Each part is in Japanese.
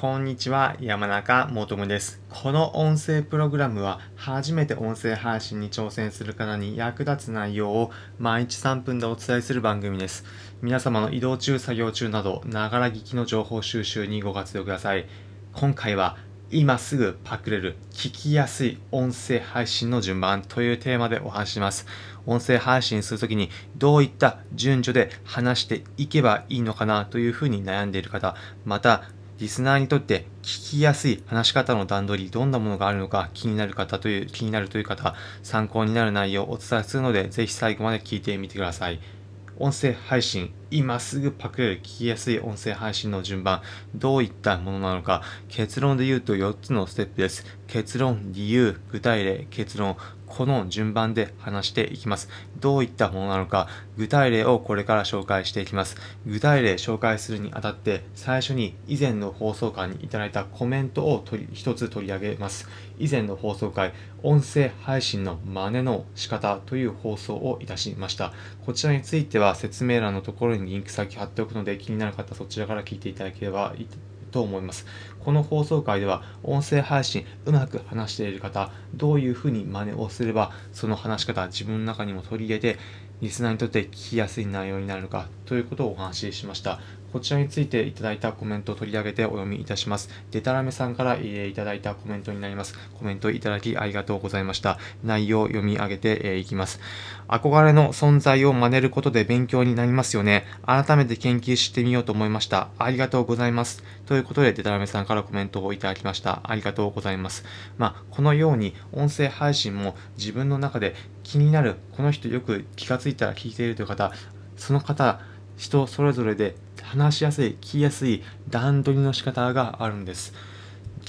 こんにちは、山中もとむです。この音声プログラムは、初めて音声配信に挑戦する方に役立つ内容を毎日3分でお伝えする番組です。皆様の移動中、作業中など、ながら聞きの情報収集にご活用ください。今回は、今すぐパクれる聞きやすい音声配信の順番というテーマでお話します。音声配信するときにどういった順序で話していけばいいのかなというふうに悩んでいる方、またリスナーにとって聞きやすい話し方の段取り、どんなものがあるのか気になる方という、気になるという方、参考になる内容をお伝えするので、ぜひ最後まで聞いてみてください。音声配信、今すぐパクる聞きやすい音声配信の順番、どういったものなのか、結論で言うと4つのステップです。結論、理由、具体例、結論、この順番で話していきます。どういったものなのか、具体例をこれから紹介していきます。具体例紹介するにあたって、最初に以前の放送回にいただいたコメントを取り一つ取り上げます。以前の放送回、音声配信の真似の仕方という放送をいたしました。こちらについては説明欄のところにリンク先貼っておくので、気になる方そちらから聞いていただければいいと思います。この放送回では音声配信うまく話している方、どういうふうに真似をすればその話し方自分の中にも取り入れてリスナーにとって聞きやすい内容になるのかということをお話ししました。こちらについていただいたコメントを取り上げてお読みいたします。デタラメさんから、いただいたコメントになります。コメントいただきありがとうございました。内容を読み上げて、いきます。憧れの存在を真似ることで勉強になりますよね。改めて研究してみようと思いました。ありがとうございます。ということで、デタラメさんからコメントをいただきました。ありがとうございます。まあ、このように音声配信も自分の中で気になる、この人よく気がついたら聞いているという方、その方、人それぞれで話しやすい、聞きやすい段取りの仕方があるんです。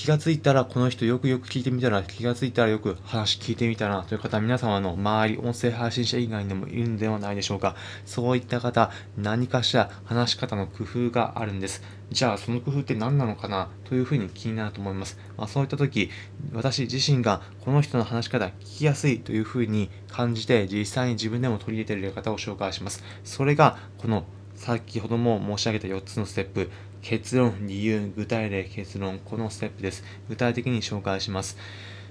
気がついたらこの人よくよく聞いてみたら気がついたらよく話聞いてみたなという方皆様の周り音声配信者以外にもいるんではないでしょうか。そういった方何かしら話し方の工夫があるんです。じゃあその工夫って何なのかなというふうに気になると思います、まあ、そういった時私自身がこの人の話し方聞きやすいというふうに感じて実際に自分でも取り入れている方を紹介します。それがこの先ほども申し上げた4つのステップ結論、理由、具体例、結論、このステップです。具体的に紹介します。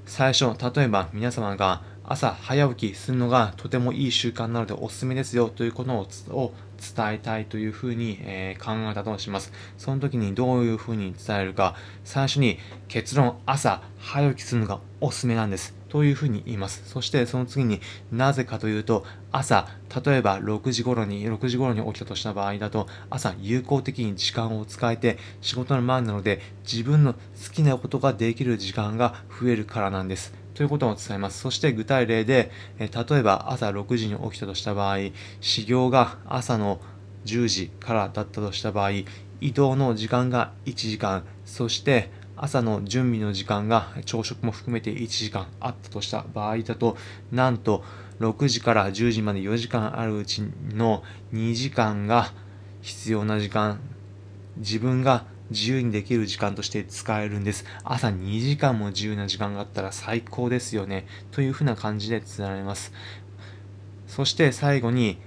最初、例えば皆様が朝早起きするのがとてもいい習慣なのでおすすめですよということを伝えたいというふうに、え考えたとします。その時にどういうふうに伝えるか、最初に結論、朝早起きするのがおすすめなんです。というふうに言います。そしてその次になぜかというと朝例えば6時頃に6時頃に起きたとした場合だと朝有効的に時間を使えて仕事の前なので自分の好きなことができる時間が増えるからなんです。ということを伝えます。そして具体例で、え例えば朝6時に起きたとした場合、始業が朝の10時からだったとした場合、移動の時間が1時間、そして朝の準備の時間が朝食も含めて1時間あったとした場合だと、なんと6時から10時まで4時間あるうちの2時間が必要な時間、自分が自由にできる時間として使えるんです。朝2時間も自由な時間があったら最高ですよね。というふうな感じで伝えられます。そして最後に、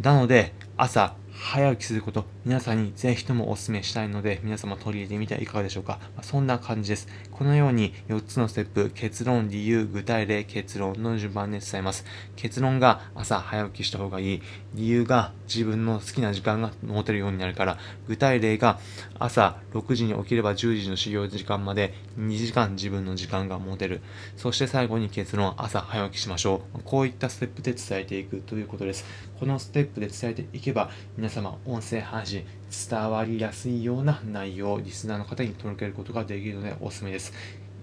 なので朝早起きすること、皆さんにぜひともお勧めしたいので、皆様取り入れてみてはいかがでしょうか。まあそんな感じです。このように4つのステップ、結論、理由、具体例、結論の順番で伝えます。結論が朝早起きした方がいい。理由が自分の好きな時間が持てるようになるから。具体例が朝6時に起きれば10時の始業時間まで2時間自分の時間が持てる。そして最後に結論、朝早起きしましょう。こういったステップで伝えていくということです。このステップで伝えていけば、皆様、音声配信、伝わりやすいような内容をリスナーの方に届けることができるのでおすすめです。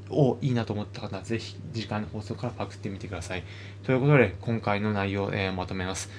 をいいなと思った方は、ぜひ次回の放送からパクってみてください。ということで、今回の内容を、えーまとめます。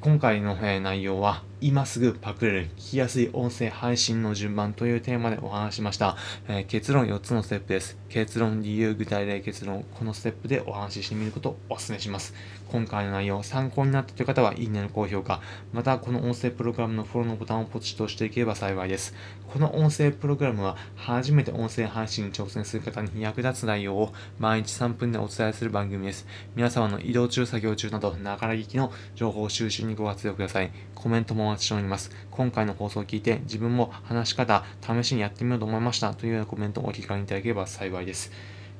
今回の、内容は、今すぐパクれる聞きやすい音声配信の順番というテーマでお話しました。え結論4つのステップです。結論、理由、具体例、結論、このステップでお話ししてみることをお勧めします。今回の内容参考になったという方は、いいねの高評価、またこの音声プログラムのフォローのボタンをポチッと押していければ幸いです。この音声プログラムは、初めて音声配信に挑戦する方に役立つ内容を毎日3分でお伝えする番組です。皆様の移動中、作業中など、ながら聞きの情報収集にご活用ください。コメントもお待ちしております。今回の放送を聞いて、自分も話し方、試しにやってみようと思いましたというようなコメントをお聞かせいただければ幸いです。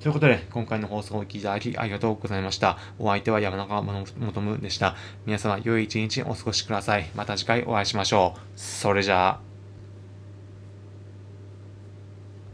ということで、今回の放送を聞いていただきありがとうございました。お相手は山中元でした。皆様、良い一日お過ごしください。また次回お会いしましょう。それじゃあ。